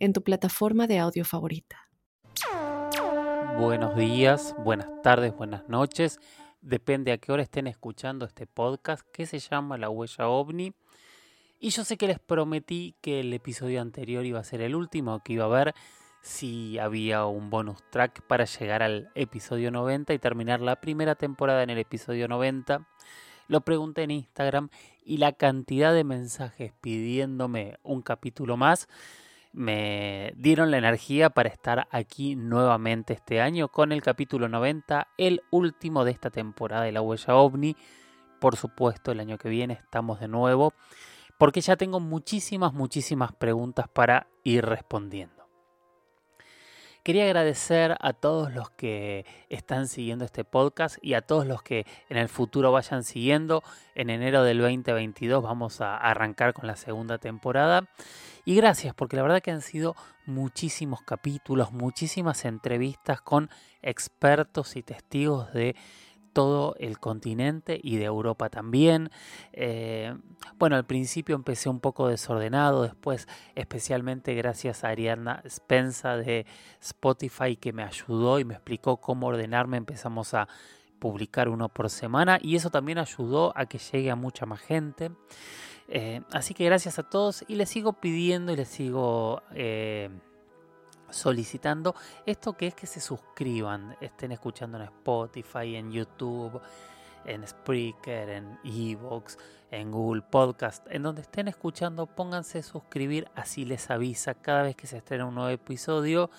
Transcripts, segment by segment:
en tu plataforma de audio favorita. Buenos días, buenas tardes, buenas noches. Depende a qué hora estén escuchando este podcast que se llama La Huella OVNI. Y yo sé que les prometí que el episodio anterior iba a ser el último, que iba a haber si había un bonus track para llegar al episodio 90 y terminar la primera temporada en el episodio 90. Lo pregunté en Instagram y la cantidad de mensajes pidiéndome un capítulo más me dieron la energía para estar aquí nuevamente este año con el capítulo 90, el último de esta temporada de la huella ovni. Por supuesto, el año que viene estamos de nuevo porque ya tengo muchísimas, muchísimas preguntas para ir respondiendo. Quería agradecer a todos los que están siguiendo este podcast y a todos los que en el futuro vayan siguiendo. En enero del 2022 vamos a arrancar con la segunda temporada. Y gracias, porque la verdad que han sido muchísimos capítulos, muchísimas entrevistas con expertos y testigos de todo el continente y de Europa también. Eh, bueno, al principio empecé un poco desordenado, después especialmente gracias a Ariana Spenza de Spotify que me ayudó y me explicó cómo ordenarme, empezamos a publicar uno por semana y eso también ayudó a que llegue a mucha más gente. Eh, así que gracias a todos y les sigo pidiendo y les sigo... Eh, solicitando esto que es que se suscriban, estén escuchando en Spotify, en YouTube, en Spreaker, en Evox, en Google Podcast, en donde estén escuchando, pónganse suscribir, así les avisa cada vez que se estrena un nuevo episodio,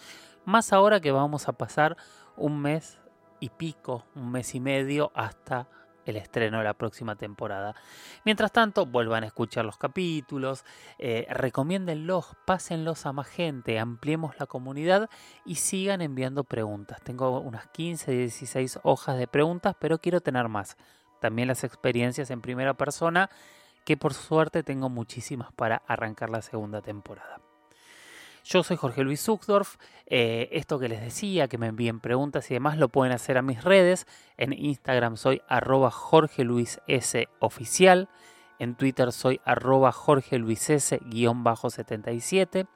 más ahora que vamos a pasar un mes y pico, un mes y medio hasta el estreno de la próxima temporada. Mientras tanto, vuelvan a escuchar los capítulos, eh, recomiéndenlos, pásenlos a más gente, ampliemos la comunidad y sigan enviando preguntas. Tengo unas 15, 16 hojas de preguntas, pero quiero tener más. También las experiencias en primera persona, que por suerte tengo muchísimas para arrancar la segunda temporada. Yo soy Jorge Luis Zuckdorf. Eh, esto que les decía, que me envíen preguntas y demás, lo pueden hacer a mis redes. En Instagram soy arroba Jorge Luis S oficial. En Twitter soy arroba Jorge Luis S 77.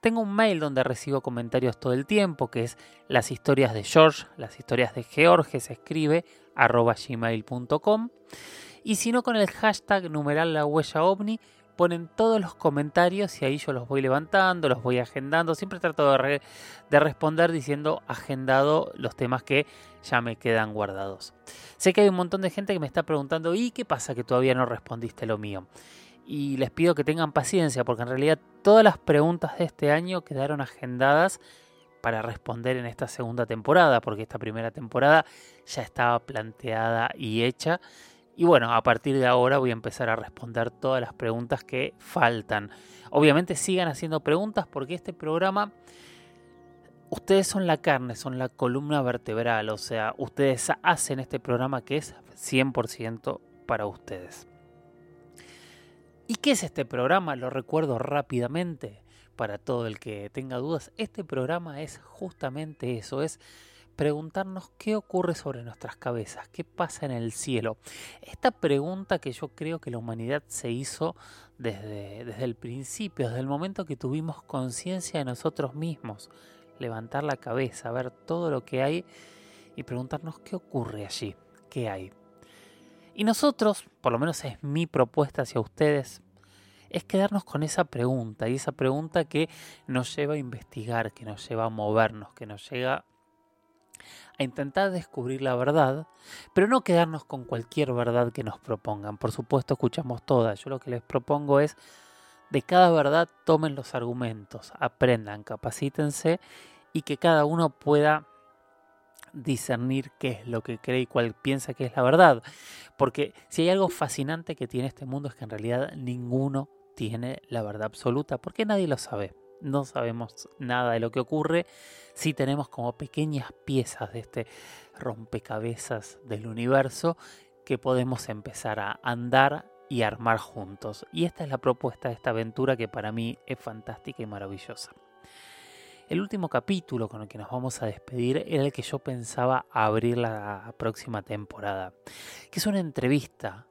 Tengo un mail donde recibo comentarios todo el tiempo, que es las historias de George, las historias de George, se escribe arroba gmail.com. Y si no, con el hashtag numeral la huella ovni ponen todos los comentarios y ahí yo los voy levantando, los voy agendando. Siempre trato de, responder diciendo agendado los temas que ya me quedan guardados. Sé que hay un montón de gente que me está preguntando, ¿y qué pasa que todavía no respondiste lo mío? Y les pido que tengan paciencia porque en realidad todas las preguntas de este año quedaron agendadas para responder en esta segunda temporada, porque esta primera temporada ya estaba planteada y hecha y bueno, a partir de ahora voy a empezar a responder todas las preguntas que faltan. Obviamente sigan haciendo preguntas porque este programa, ustedes son la carne, son la columna vertebral, o sea, ustedes hacen este programa que es 100% para ustedes. ¿Y qué es este programa? Lo recuerdo rápidamente para todo el que tenga dudas. Este programa es justamente eso, es preguntarnos qué ocurre sobre nuestras cabezas, qué pasa en el cielo. Esta pregunta que yo creo que la humanidad se hizo desde, desde el principio, desde el momento que tuvimos conciencia de nosotros mismos, levantar la cabeza, ver todo lo que hay y preguntarnos qué ocurre allí, qué hay. Y nosotros, por lo menos es mi propuesta hacia ustedes, es quedarnos con esa pregunta y esa pregunta que nos lleva a investigar, que nos lleva a movernos, que nos llega a intentar descubrir la verdad, pero no quedarnos con cualquier verdad que nos propongan. Por supuesto, escuchamos todas. Yo lo que les propongo es, de cada verdad tomen los argumentos, aprendan, capacítense y que cada uno pueda discernir qué es lo que cree y cuál piensa que es la verdad. Porque si hay algo fascinante que tiene este mundo es que en realidad ninguno tiene la verdad absoluta, porque nadie lo sabe. No sabemos nada de lo que ocurre, sí tenemos como pequeñas piezas de este rompecabezas del universo que podemos empezar a andar y armar juntos. Y esta es la propuesta de esta aventura que para mí es fantástica y maravillosa. El último capítulo con el que nos vamos a despedir era el que yo pensaba abrir la próxima temporada, que es una entrevista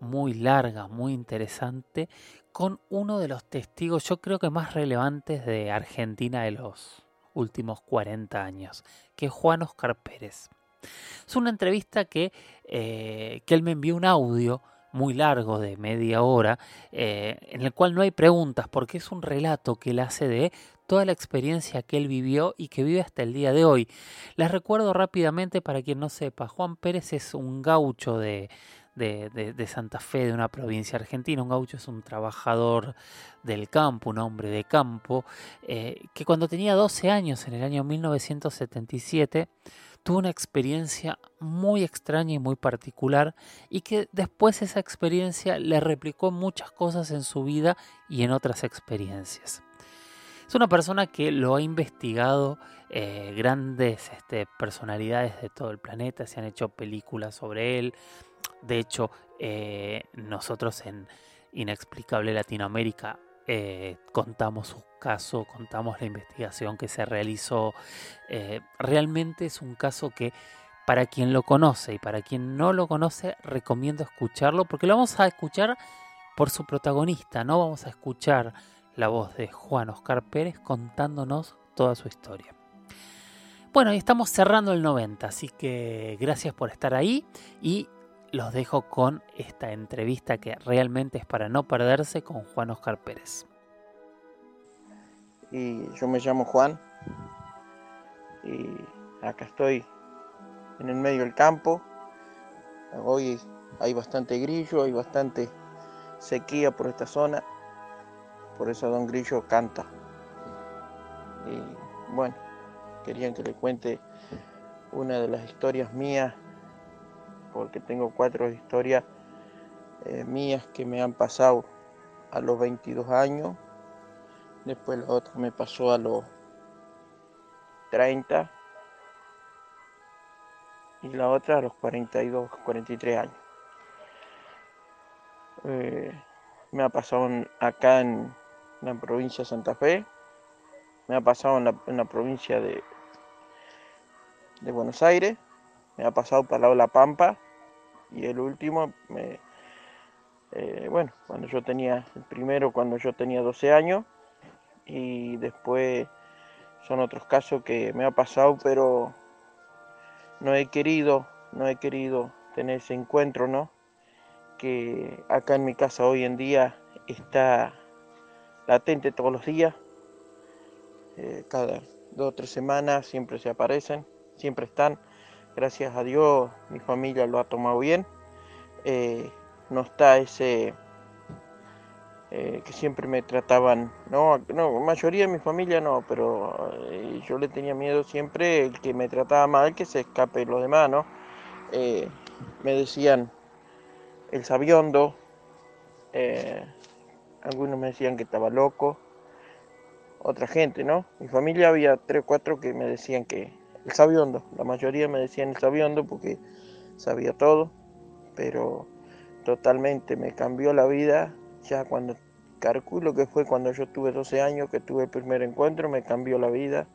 muy larga, muy interesante, con uno de los testigos yo creo que más relevantes de Argentina de los últimos 40 años, que es Juan Oscar Pérez. Es una entrevista que, eh, que él me envió un audio muy largo de media hora, eh, en el cual no hay preguntas, porque es un relato que él hace de toda la experiencia que él vivió y que vive hasta el día de hoy. Les recuerdo rápidamente para quien no sepa, Juan Pérez es un gaucho de, de, Santa Fe, de una provincia argentina. Un gaucho es un trabajador del campo, un hombre de campo, eh, que cuando tenía 12 años, en el año 1977, tuvo una experiencia muy extraña y muy particular y que después esa experiencia le replicó muchas cosas en su vida y en otras experiencias. Es una persona que lo ha investigado eh, grandes este, personalidades de todo el planeta, se han hecho películas sobre él. De hecho, eh, nosotros en Inexplicable Latinoamérica eh, contamos su caso, contamos la investigación que se realizó. Eh, realmente es un caso que para quien lo conoce y para quien no lo conoce recomiendo escucharlo porque lo vamos a escuchar por su protagonista, no vamos a escuchar la voz de Juan Oscar Pérez contándonos toda su historia. Bueno, y estamos cerrando el 90, así que gracias por estar ahí y los dejo con esta entrevista que realmente es para no perderse con Juan Oscar Pérez. Y yo me llamo Juan y acá estoy en el medio del campo. Hoy hay bastante grillo, hay bastante sequía por esta zona, por eso Don Grillo canta. Y bueno, querían que le cuente una de las historias mías porque tengo cuatro historias eh, mías que me han pasado a los 22 años. Después la otra me pasó a los 30 y la otra a los 42, 43 años. Eh, me ha pasado acá en la provincia de Santa Fe, me ha pasado en la, provincia de, de Buenos Aires, me ha pasado para La Pampa y el último, eh, bueno, cuando yo tenía, el primero cuando yo tenía 12 años y después son otros casos que me ha pasado, pero no he querido, no he querido tener ese encuentro, ¿no? Que acá en mi casa hoy en día está latente todos los días, eh, cada dos o tres semanas siempre se aparecen, siempre están gracias a Dios mi familia lo ha tomado bien. Eh, no está ese eh, que siempre me trataban, no, no, mayoría de mi familia no, pero eh, yo le tenía miedo siempre el que me trataba mal, que se escape los demás, ¿no? me decían el sabiondo, algunos me decían que estaba loco, otra gente, ¿no? Mi familia había tres o cuatro que me decían que, el sabiondo. La mayoría me decían el sabiondo porque sabía todo, pero totalmente me cambió la vida ya cuando calculo que fue cuando yo tuve 12 años que tuve el primer encuentro, me cambió la vida,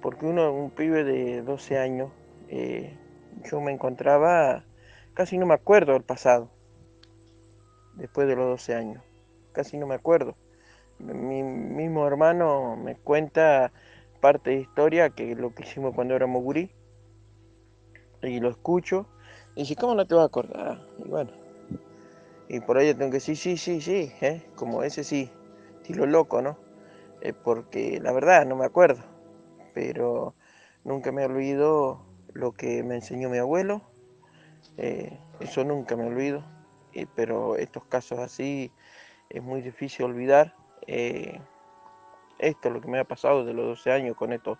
porque uno, un pibe de 12 años, eh, yo me encontraba, casi no me acuerdo del pasado, después de los 12 años, casi no me acuerdo. Mi mismo hermano me cuenta parte de historia que lo que hicimos cuando éramos gurí. Y lo escucho. Y dice, ¿cómo no te vas a acordar? Y bueno. Y por ahí tengo que decir, sí, sí, sí, ¿eh? como ese sí, estilo loco, ¿no? Eh, porque la verdad no me acuerdo. Pero nunca me olvido lo que me enseñó mi abuelo. Eh, eso nunca me olvido. pero estos casos así es muy difícil olvidar esto es lo que me ha pasado de los 12 años con esto.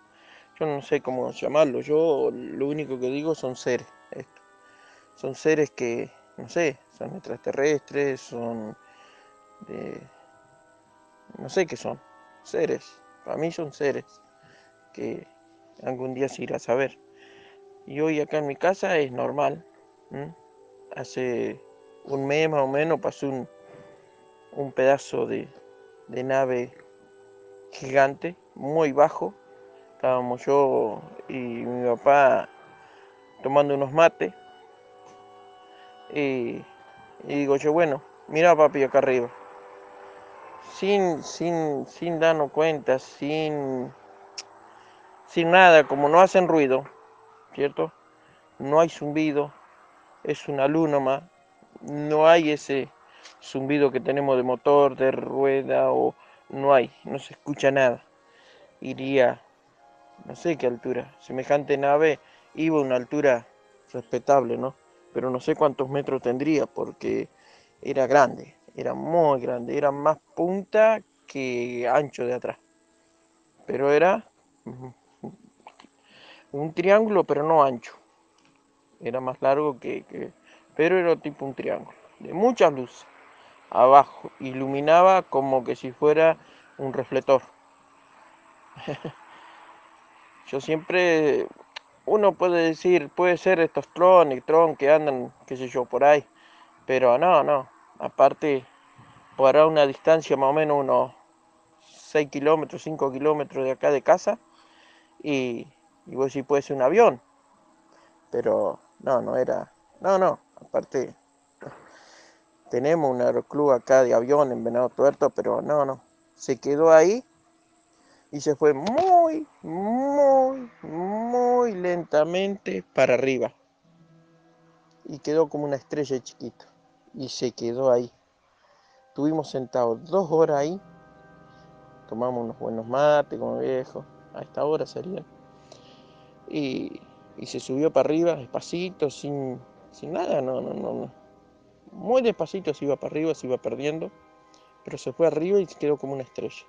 Yo no sé cómo llamarlo, yo lo único que digo son seres, esto. Son seres que, no sé, son extraterrestres, son de... no sé qué son. seres, para mí son seres que algún día se irá a saber. Y hoy acá en mi casa es normal. Hace un mes más o menos pasó un, un pedazo de nave gigante, muy bajo. Estábamos yo y mi papá tomando unos mates. Y, digo yo, bueno, mira papi acá arriba. Sin, sin, sin darnos cuenta, sin, sin nada, como no hacen ruido, ¿cierto? No hay zumbido, es una luna más, no hay ese zumbido que tenemos de motor, de rueda o no hay, no se escucha nada. Iría, no sé qué altura, semejante nave iba a una altura respetable, ¿no? Pero no sé cuántos metros tendría porque era grande, era muy grande, era más punta que ancho de atrás. Pero era un triángulo, pero no ancho. Era más largo que, que pero era tipo un triángulo, de muchas luces abajo, iluminaba como que si fuera un reflector. Yo siempre, uno puede decir, puede ser estos Tron y Tron que andan, qué sé yo, por ahí, pero no, no, aparte, por una distancia más o menos unos 6 kilómetros, 5 kilómetros de acá de casa, y, y vos sí puede ser un avión, pero no, no era, no, no, aparte tenemos un aeroclub acá de avión en Venado Tuerto, pero no, no. Se quedó ahí y se fue muy, muy, muy lentamente para arriba. Y quedó como una estrella chiquita. Y se quedó ahí. Estuvimos sentados dos horas ahí. Tomamos unos buenos mates como viejo. A esta hora serían. Y, y se subió para arriba, despacito, sin, sin nada. No, no, no, no muy despacito se iba para arriba, se iba perdiendo, pero se fue arriba y quedó como una estrella.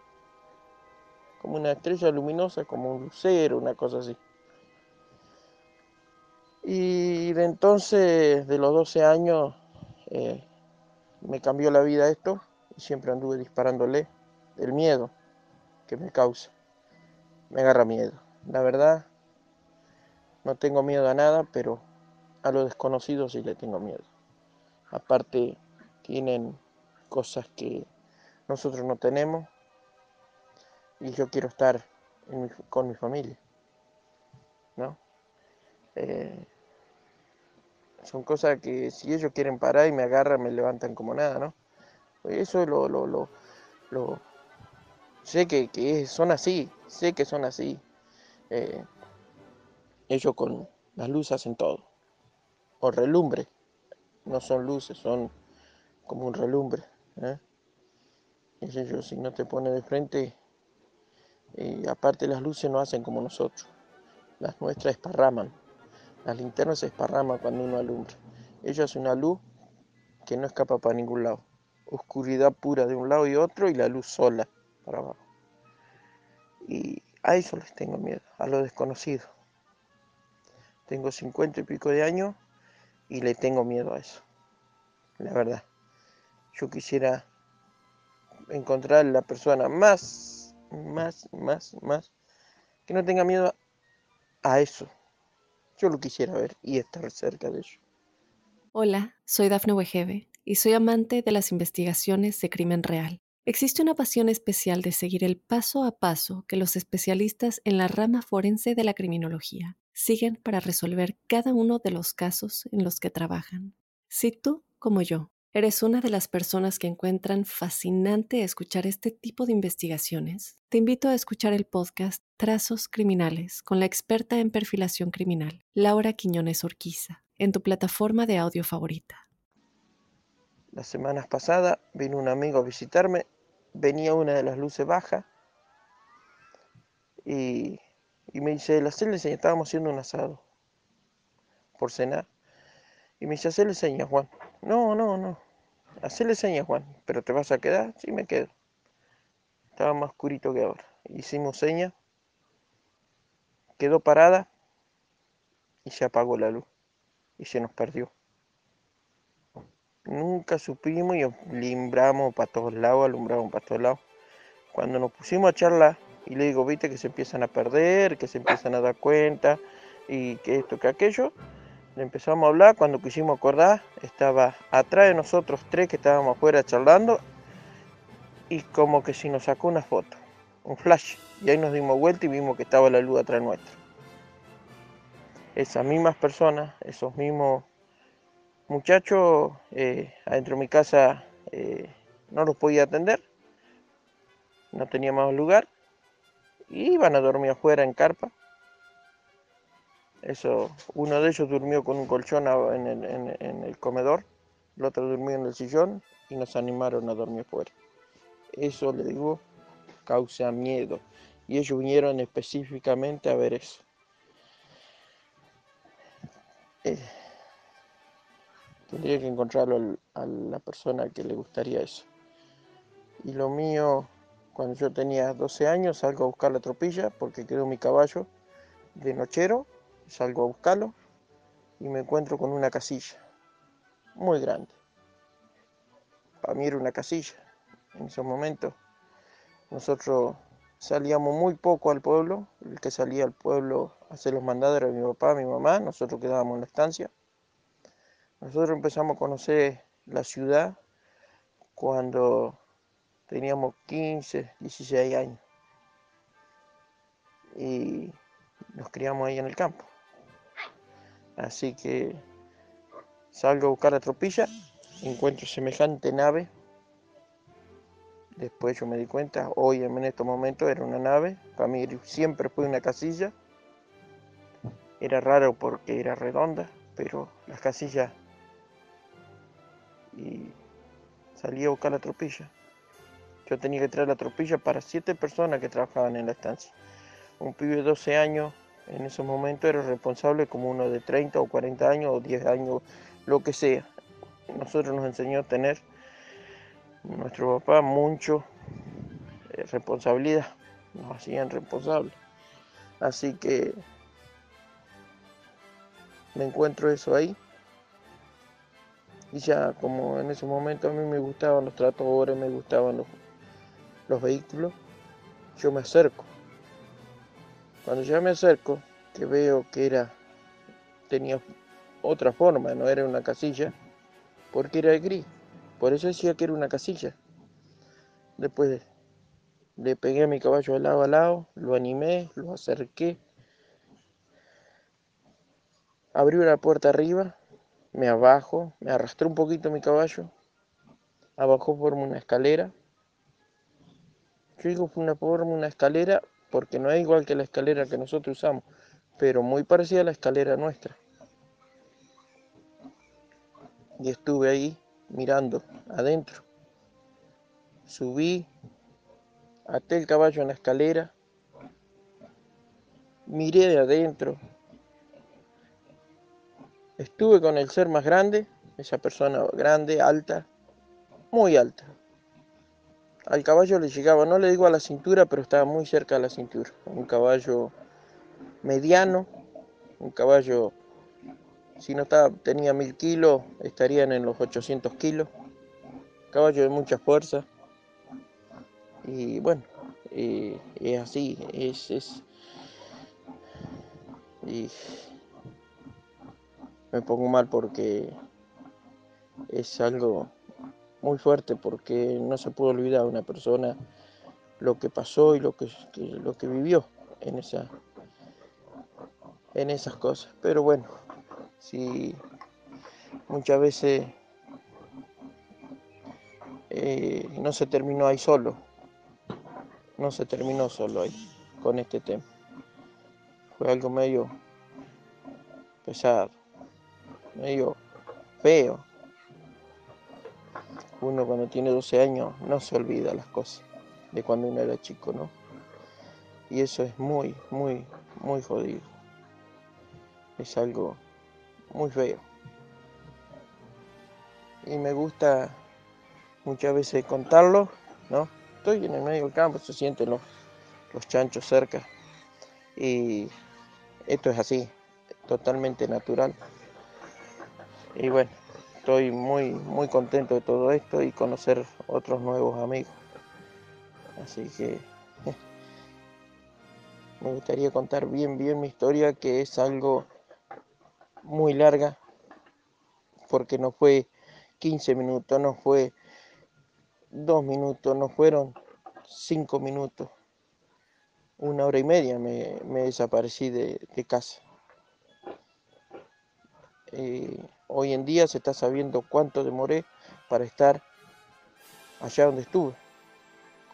Como una estrella luminosa, como un lucero, una cosa así. Y de entonces, de los 12 años, eh, me cambió la vida esto y siempre anduve disparándole el miedo que me causa. Me agarra miedo. La verdad, no tengo miedo a nada, pero a lo desconocido sí le tengo miedo. Aparte, tienen cosas que nosotros no tenemos y yo quiero estar con mi familia. ¿No? Eh, son cosas que si ellos quieren parar y me agarran, me levantan como nada, ¿no? Eso lo, lo, lo, lo sé que, que, son así, sé que son así. Eh, ellos con las luces hacen todo. O relumbre no son luces, son como un relumbre. ¿eh? Ellos, si no te pone de frente, aparte las luces no hacen como nosotros. Las nuestras esparraman. Las linternas se esparraman cuando uno alumbra. Ellos hacen una luz que no escapa para ningún lado. Oscuridad pura de un lado y otro y la luz sola para abajo. Y a eso les tengo miedo, a lo desconocido. Tengo cincuenta y pico de años y le tengo miedo a eso. La verdad. Yo quisiera encontrar la persona más, más, más, más, que no tenga miedo a eso. Yo lo quisiera ver y estar cerca de ello. Hola, soy Dafne Wegebe y soy amante de las investigaciones de crimen real. Existe una pasión especial de seguir el paso a paso que los especialistas en la rama forense de la criminología siguen para resolver cada uno de los casos en los que trabajan. Si tú, como yo, eres una de las personas que encuentran fascinante escuchar este tipo de investigaciones, te invito a escuchar el podcast Trazos Criminales con la experta en perfilación criminal, Laura Quiñones Orquiza, en tu plataforma de audio favorita. Las semanas pasadas vino un amigo a visitarme, venía una de las luces bajas y y me dice, la le estábamos haciendo un asado por cenar. Y me dice, hacerle señas, Juan. No, no, no. Hacerle señas, Juan. ¿Pero te vas a quedar? Sí, me quedo. Estaba más oscurito que ahora. Hicimos señas. Quedó parada. Y se apagó la luz. Y se nos perdió. Nunca supimos y alumbramos para todos lados, alumbramos para todos lados. cuando nos pusimos a charlar y le digo, viste que se empiezan a perder, que se empiezan a dar cuenta y que esto, que aquello, le empezamos a hablar, cuando quisimos acordar, estaba atrás de nosotros tres que estábamos afuera charlando y como que si nos sacó una foto, un flash, y ahí nos dimos vuelta y vimos que estaba la luz atrás nuestra. Esas mismas personas, esos mismos muchachos, eh, adentro de mi casa eh, no los podía atender, no tenía más lugar, y iban a dormir afuera en carpa. Eso, uno de ellos durmió con un colchón en el, en el comedor, el otro durmió en el sillón y nos animaron a dormir afuera. Eso le digo, causa miedo. Y ellos vinieron específicamente a ver eso. Eh, tendría que encontrarlo a la persona que le gustaría eso. Y lo mío, cuando yo tenía 12 años, salgo a buscar la tropilla porque quedó mi caballo de nochero. Salgo a buscarlo y me encuentro con una casilla muy grande. Para mí era una casilla en esos momentos. Nosotros salíamos muy poco al pueblo, el que salía al pueblo a hacer los mandados era mi papá, mi mamá, nosotros quedábamos en la estancia. Nosotros empezamos a conocer la ciudad cuando teníamos 15, 16 años. Y nos criamos ahí en el campo. Así que salgo a buscar la tropilla, encuentro semejante nave Después yo me di cuenta, hoy en estos momentos era una nave, para mí siempre fue una casilla. Era raro porque era redonda, pero las casillas... Y salí a buscar la tropilla. Yo tenía que traer la tropilla para siete personas que trabajaban en la estancia. Un pibe de 12 años en esos momentos era responsable como uno de 30 o 40 años o 10 años, lo que sea. Nosotros nos enseñó a tener nuestro papá mucho eh, responsabilidad, nos hacían responsables. Así que me encuentro eso ahí. Y ya como en ese momento a mí me gustaban los tratores, me gustaban los, los vehículos, yo me acerco. Cuando ya me acerco, que veo que era, tenía otra forma, no era una casilla, porque era gris. Por eso decía que era una casilla. Después le pegué a mi caballo de lado a lado, lo animé, lo acerqué. Abrió la puerta arriba, me abajo, me arrastró un poquito mi caballo. Abajo forma una escalera. Yo digo una forma una escalera porque no es igual que la escalera que nosotros usamos, pero muy parecida a la escalera nuestra. Y estuve ahí mirando adentro. Subí, até el caballo en la escalera, miré de adentro. Estuve con el ser más grande, esa persona grande, alta, muy alta. Al caballo le llegaba, no le digo a la cintura, pero estaba muy cerca de la cintura. Un caballo mediano, un caballo si no estaba, tenía mil kilos, estarían en los 800 kilos. Caballo de mucha fuerza. Y bueno, es así, es, es. Y me pongo mal porque es algo muy fuerte porque no se puede olvidar a una persona lo que pasó y lo que, lo que vivió en esa en esas cosas. Pero bueno, si muchas veces eh, no se terminó ahí solo, no se terminó solo ahí con este tema. Fue algo medio pesado, medio feo. Uno cuando tiene 12 años no se olvida las cosas de cuando uno era chico, ¿no? Y eso es muy, muy, muy jodido. Es algo muy feo. Y me gusta muchas veces contarlo, ¿no? Estoy en el medio del campo, se sienten los, los chanchos cerca. Y esto es así, totalmente natural. Y bueno, estoy muy, muy contento de todo esto y conocer otros nuevos amigos. Así que me gustaría contar bien, bien mi historia, que es algo muy larga, porque no fue 15 minutos, no fue dos minutos, no fueron cinco minutos, una hora y media me, desaparecí de, casa. Eh, hoy en día se está sabiendo cuánto demoré para estar allá donde estuve,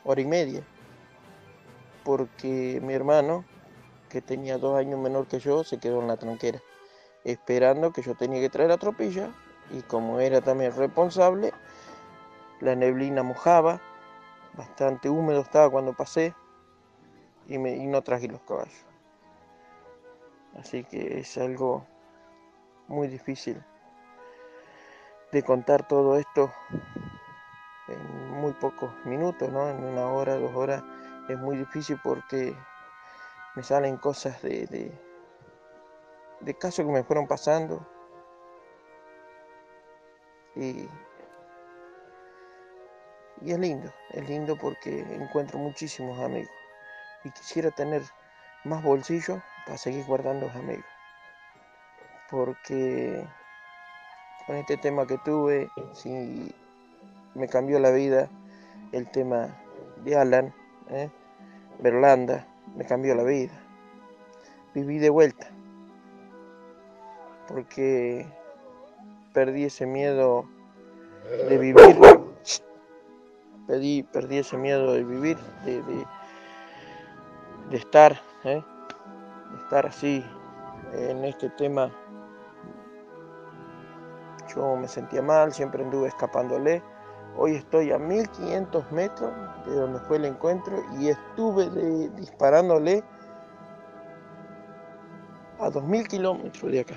hora y media, porque mi hermano, que tenía dos años menor que yo, se quedó en la tranquera, esperando que yo tenía que traer la tropilla, y como era también responsable, la neblina mojaba, bastante húmedo estaba cuando pasé, y, me, y no traje los caballos. Así que es algo muy difícil de contar todo esto en muy pocos minutos, ¿no? En una hora, dos horas es muy difícil porque me salen cosas de, de, casos que me fueron pasando. Y, y es lindo, es lindo porque encuentro muchísimos amigos. Y quisiera tener más bolsillos para seguir guardando los amigos. Porque con este tema que tuve, si me cambió la vida el tema de Alan, ¿eh? Berlanda, me cambió la vida. Viví de vuelta, porque perdí ese miedo de vivir, perdí, perdí ese miedo de vivir, de, de, estar, ¿eh? de estar así en este tema. Yo me sentía mal, siempre anduve escapándole Hoy estoy a 1500 metros de donde fue el encuentro y estuve disparándole a 2000 kilómetros de acá.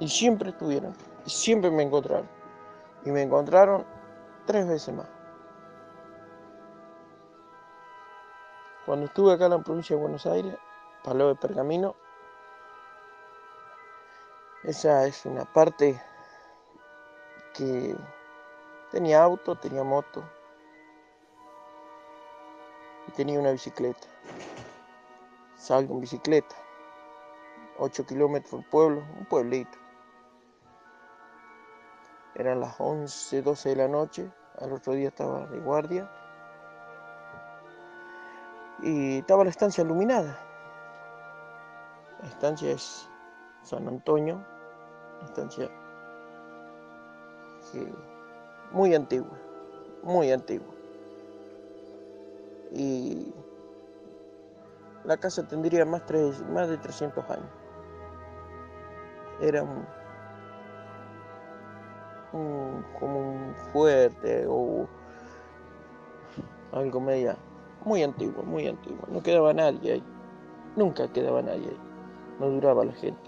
Y siempre estuvieron, y siempre me encontraron. Y me encontraron tres veces más. Cuando estuve acá en la provincia de Buenos Aires, Palo de Pergamino, esa es una parte que Tenía auto, tenía moto y tenía una bicicleta. Salgo en bicicleta, 8 kilómetros del pueblo, un pueblito. Eran las 11, 12 de la noche, al otro día estaba de guardia y estaba la estancia iluminada. La estancia es San Antonio, estancia muy antigua, muy antigua. Y la casa tendría más, más de 300 años. Era un, como un fuerte o algo media, muy antiguo, muy antiguo. No quedaba nadie ahí, nunca quedaba nadie ahí. No duraba la gente,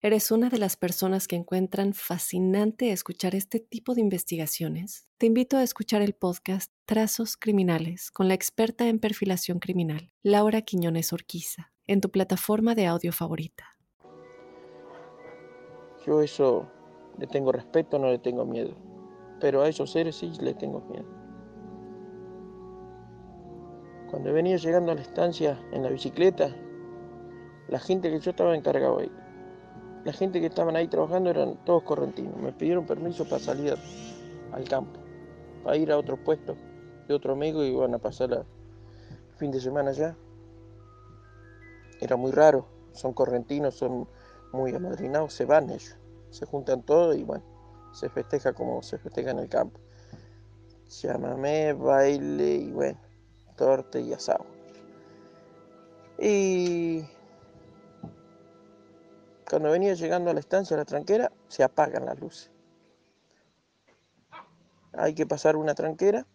eres una de las personas que encuentran fascinante escuchar este tipo de investigaciones, te invito a escuchar el podcast Trazos Criminales con la experta en perfilación criminal, Laura Quiñones Orquiza en tu plataforma de audio favorita. Yo eso le tengo respeto, no le tengo miedo, pero a esos seres sí le tengo miedo. Cuando venía llegando a la estancia en la bicicleta, la gente que yo estaba encargado ahí, la gente que estaban ahí trabajando eran todos correntinos. Me pidieron permiso para salir al campo, para ir a otro puesto de otro amigo y iban a pasar el fin de semana allá era muy raro, son correntinos, son muy amadrinados, se van ellos, se juntan todos y bueno, se festeja como se festeja en el campo. Llámame, baile y bueno, torte y asado. Y cuando venía llegando a la estancia, a la tranquera, se apagan las luces. Hay que pasar una tranquera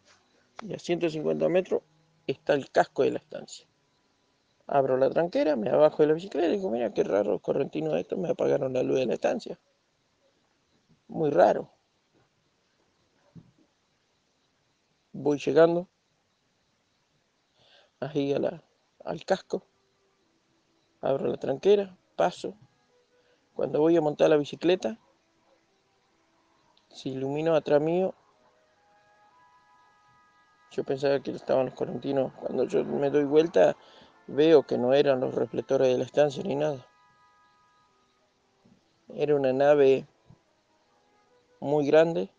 y a 150 metros está el casco de la estancia. Abro la tranquera, me abajo de la bicicleta y digo, mira qué raro, correntino esto, me apagaron la luz de la estancia. muy raro. Voy llegando ahí al casco, abro la tranquera, paso. Cuando voy a montar la bicicleta, se iluminó atrás mío. Yo pensaba que estaban los correntinos. Cuando yo me doy vuelta, veo que no eran los reflectores de la estancia ni nada. Era una nave muy grande.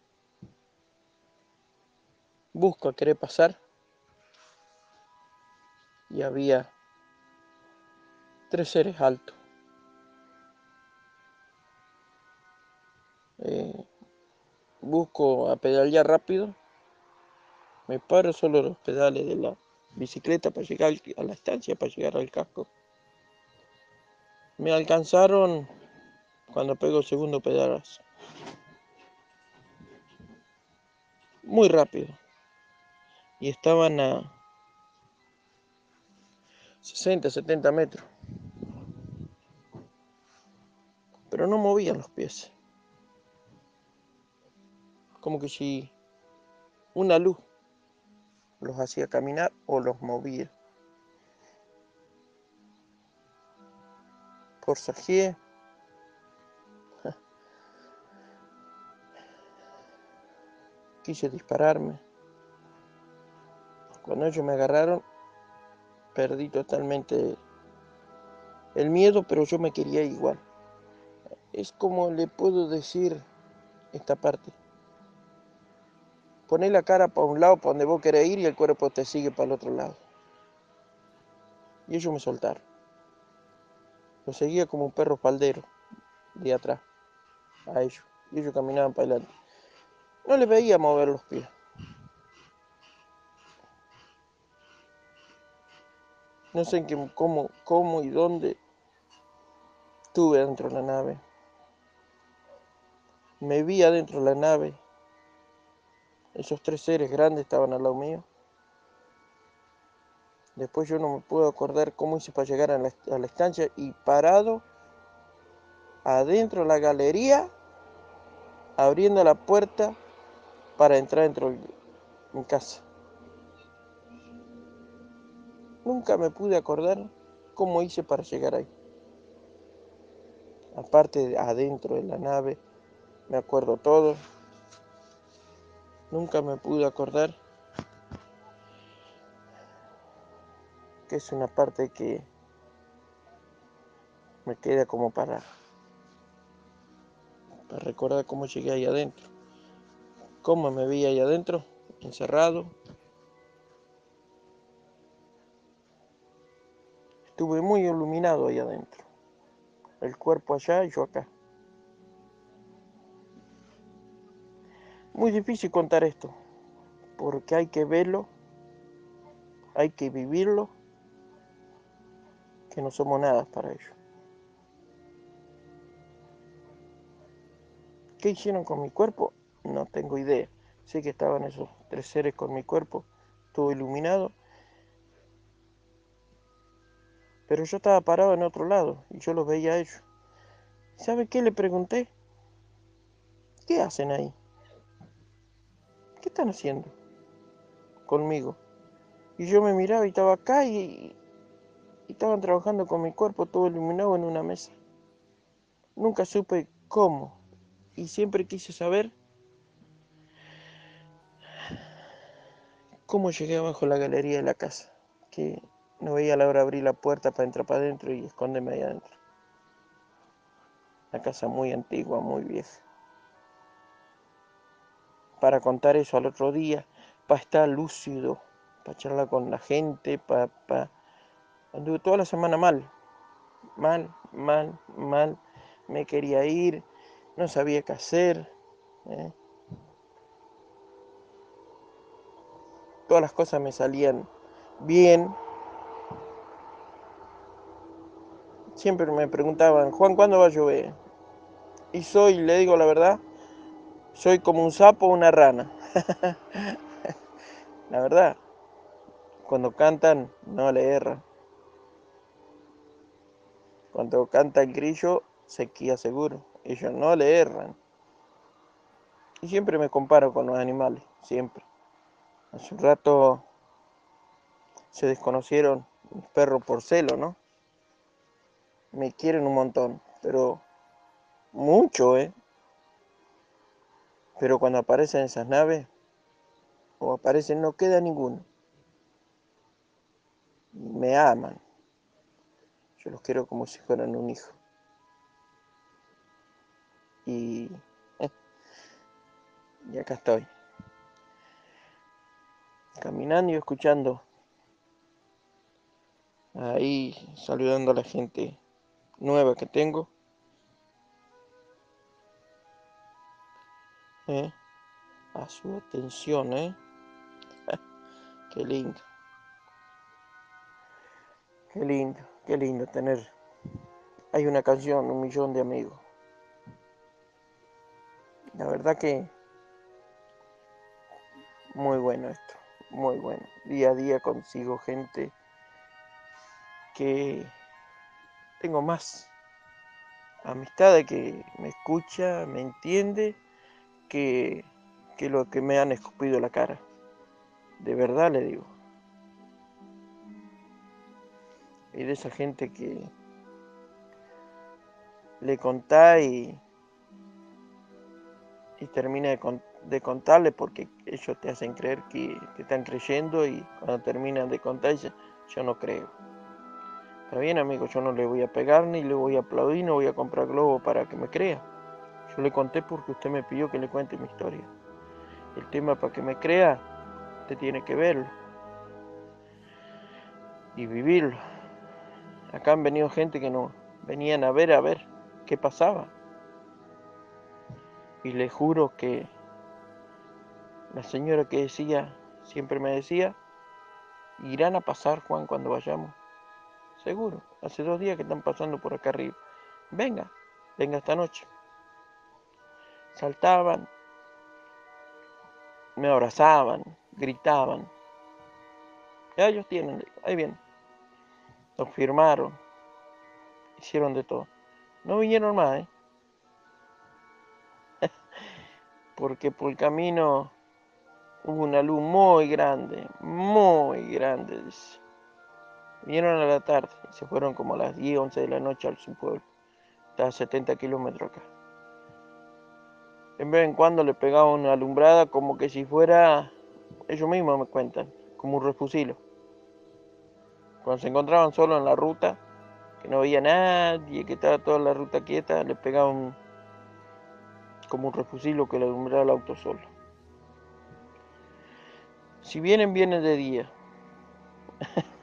Busco a querer pasar. Y había tres seres altos. Eh, busco a pedalear rápido. Me paro solo los pedales de la bicicleta para llegar a la estancia, para llegar al casco. Me alcanzaron cuando pego el segundo pedalazo. Muy rápido. Y estaban a 60, 70 metros. Pero no movían los pies. Como que si una luz los hacía caminar o los movía. Forzajeé. Quise dispararme. Cuando ellos me agarraron, perdí totalmente el miedo, pero yo me quería igual. Es como le puedo decir esta parte. Poné la cara para un lado, para donde vos querés ir, y el cuerpo te sigue para el otro lado. Y ellos me soltaron. Lo seguía como un perro faldero de atrás a ellos. Y ellos caminaban para adelante. No les veía mover los pies. No sé qué, cómo, cómo y dónde estuve dentro de la nave. Me vi adentro de la nave esos tres seres grandes estaban al lado mío. Después yo no me puedo acordar cómo hice para llegar a la, estancia y parado adentro de la galería, abriendo la puerta para entrar dentro de mi casa. Nunca me pude acordar cómo hice para llegar ahí. Aparte adentro de la nave, me acuerdo todo. Nunca me pude acordar que es una parte que me queda como para, para recordar cómo llegué ahí adentro, cómo me vi ahí adentro, encerrado. Estuve muy iluminado ahí adentro, el cuerpo allá y yo acá. Muy difícil contar esto, porque hay que verlo, hay que vivirlo, que no somos nada para ello. ¿Qué hicieron con mi cuerpo? No tengo idea. Sé que estaban esos tres seres con mi cuerpo, todo iluminado. Pero yo estaba parado en otro lado y yo los veía a ellos. ¿Sabe qué le pregunté? ¿Qué hacen ahí? ¿Qué están haciendo conmigo? Y yo me miraba y estaba acá y, estaban trabajando con mi cuerpo todo iluminado en una mesa. Nunca supe cómo y siempre quise saber cómo llegué abajo la galería de la casa, que no veía la hora de abrir la puerta para entrar para adentro y esconderme ahí adentro. La casa muy antigua, muy vieja para contar eso al otro día, para estar lúcido, para charlar con la gente, para... Anduve toda la semana mal, mal, mal, mal. Me quería ir, no sabía qué hacer. ¿eh? Todas las cosas me salían bien. Siempre me preguntaban, Juan, ¿cuándo va a llover? Y soy, le digo la verdad, soy como un sapo o una rana. La verdad, cuando cantan no le erran. Cuando canta el grillo, sequía seguro. Ellos no le erran. Y siempre me comparo con los animales, siempre. Hace un rato se desconocieron mis perros por celo, ¿no? Me quieren un montón, pero mucho, ¿eh? Pero cuando aparecen esas naves, o aparecen, no queda ninguno. Me aman. Yo los quiero como si fueran un hijo. Y, eh, y acá estoy. Caminando y escuchando. Ahí saludando a la gente nueva que tengo. ¿Eh? A su atención, ¿eh? Qué lindo. Qué lindo, qué lindo tener. Hay una canción, un millón de amigos. La verdad que muy bueno esto, muy bueno. Día a día consigo gente que tengo más amistad que me escucha, me entiende, que, que lo que me han escupido la cara. De verdad le digo. Y de esa gente que le contá y, termina de, de, contarle porque ellos te hacen creer que te están creyendo y cuando terminan de contar yo no creo. Está bien, amigo, yo no le voy a pegar ni le voy a aplaudir, no voy a comprar globo para que me crea. Yo le conté porque usted me pidió que le cuente mi historia. El tema para que me crea, usted tiene que verlo y vivirlo. Acá han venido gente que no venían a ver a ver qué pasaba. Y le juro que la señora que decía, siempre me decía, irán a pasar, Juan, cuando vayamos. Seguro, hace dos días que están pasando por acá arriba. Venga, venga esta noche. Saltaban, me abrazaban, gritaban. Ya ellos tienen, ahí bien. Nos firmaron, hicieron de todo. No vinieron más, ¿eh? porque por el camino hubo una luz muy grande, muy grande. Vinieron a la tarde se fueron como a las 10, 11 de la noche al su pueblo. Está a 70 kilómetros acá. En vez en cuando le pegaban una alumbrada como que si fuera, ellos mismos me cuentan, como un refusilo. Cuando se encontraban solo en la ruta, que no veía nadie, que estaba toda la ruta quieta, le pegaban como un refusilo que le alumbraba el auto solo. Si vienen, vienen de día.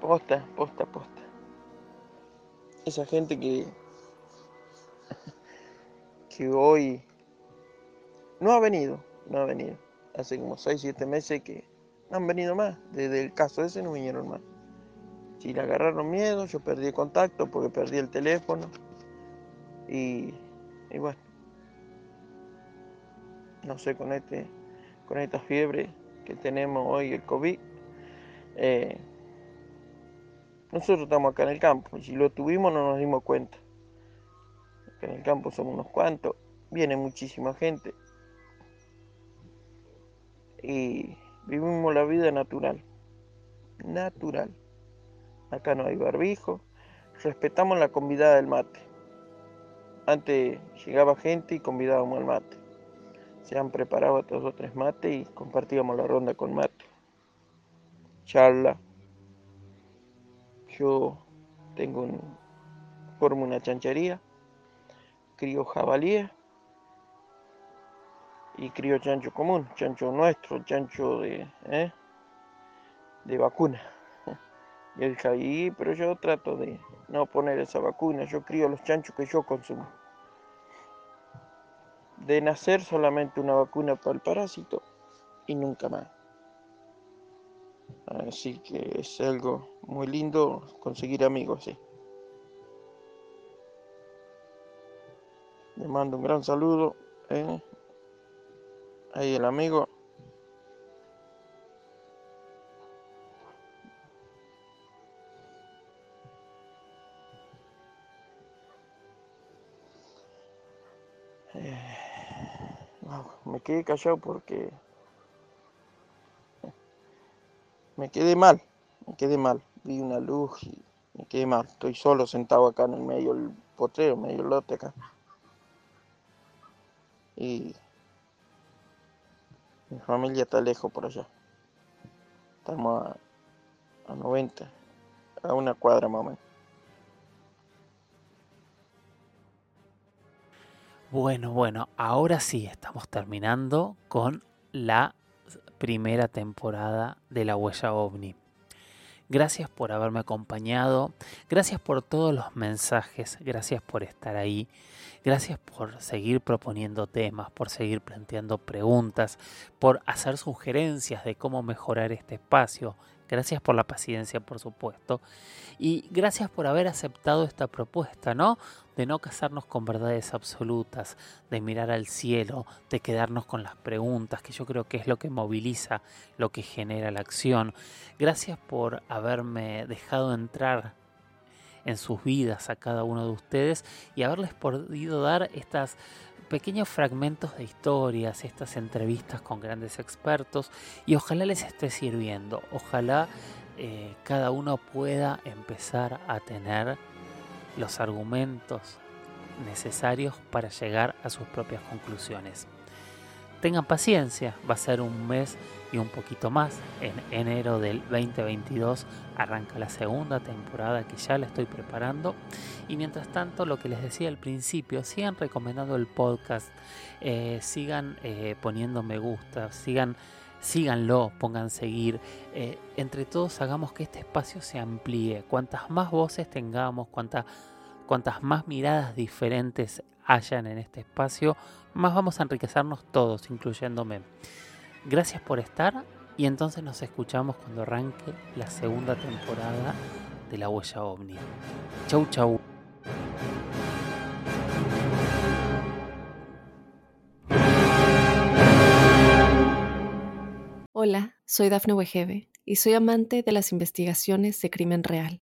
Posta, posta, posta. Esa gente que, que hoy no ha venido, no ha venido. Hace como 6, 7 meses que no han venido más. Desde el caso ese no vinieron más. Si le agarraron miedo, yo perdí contacto porque perdí el teléfono. Y, y bueno, no sé, con, este, con esta fiebre que tenemos hoy, el COVID. Eh, nosotros estamos acá en el campo si lo tuvimos no nos dimos cuenta. En el campo somos unos cuantos, viene muchísima gente y vivimos la vida natural. Natural. Acá no hay barbijo, respetamos la convidada del mate. Antes llegaba gente y convidábamos al mate. Se han preparado dos o tres mates y compartíamos la ronda con mate. Charla, yo tengo un, formo una chanchería, crío jabalíes y crío chancho común, chancho nuestro, chancho de, ¿eh? de vacuna. Y el ahí, pero yo trato de no poner esa vacuna, yo crío los chanchos que yo consumo. De nacer solamente una vacuna para el parásito y nunca más. Así que es algo muy lindo conseguir amigos así. Le mando un gran saludo. ¿eh? Ahí el amigo. Eh, quedé callado porque me quedé mal, me quedé mal. Vi una luz y me quedé mal. Estoy solo sentado acá en el medio del potrero, medio del lote acá. Y mi familia está lejos por allá. Estamos a, a 90, a una cuadra más. Bueno, bueno, ahora sí estamos terminando con la primera temporada de La Huella OVNI. Gracias por haberme acompañado, gracias por todos los mensajes, gracias por estar ahí, gracias por seguir proponiendo temas, por seguir planteando preguntas, por hacer sugerencias de cómo mejorar este espacio, Gracias por la paciencia, por supuesto. Y gracias por haber aceptado esta propuesta, ¿no? De no casarnos con verdades absolutas, de mirar al cielo, de quedarnos con las preguntas, que yo creo que es lo que moviliza, lo que genera la acción. Gracias por haberme dejado entrar en sus vidas a cada uno de ustedes y haberles podido dar estas pequeños fragmentos de historias, estas entrevistas con grandes expertos y ojalá les esté sirviendo, ojalá eh, cada uno pueda empezar a tener los argumentos necesarios para llegar a sus propias conclusiones. Tengan paciencia, va a ser un mes y un poquito más. En enero del 2022 arranca la segunda temporada que ya la estoy preparando. Y mientras tanto, lo que les decía al principio, sigan recomendando el podcast, eh, sigan eh, poniendo me gusta, sigan síganlo, pongan seguir. Eh, entre todos hagamos que este espacio se amplíe. Cuantas más voces tengamos, cuantas, cuantas más miradas diferentes hayan en este espacio, más vamos a enriquecernos todos, incluyéndome. Gracias por estar y entonces nos escuchamos cuando arranque la segunda temporada de La Huella OVNI. Chau, chau. Hola, soy Dafne Wegebe y soy amante de las investigaciones de crimen real.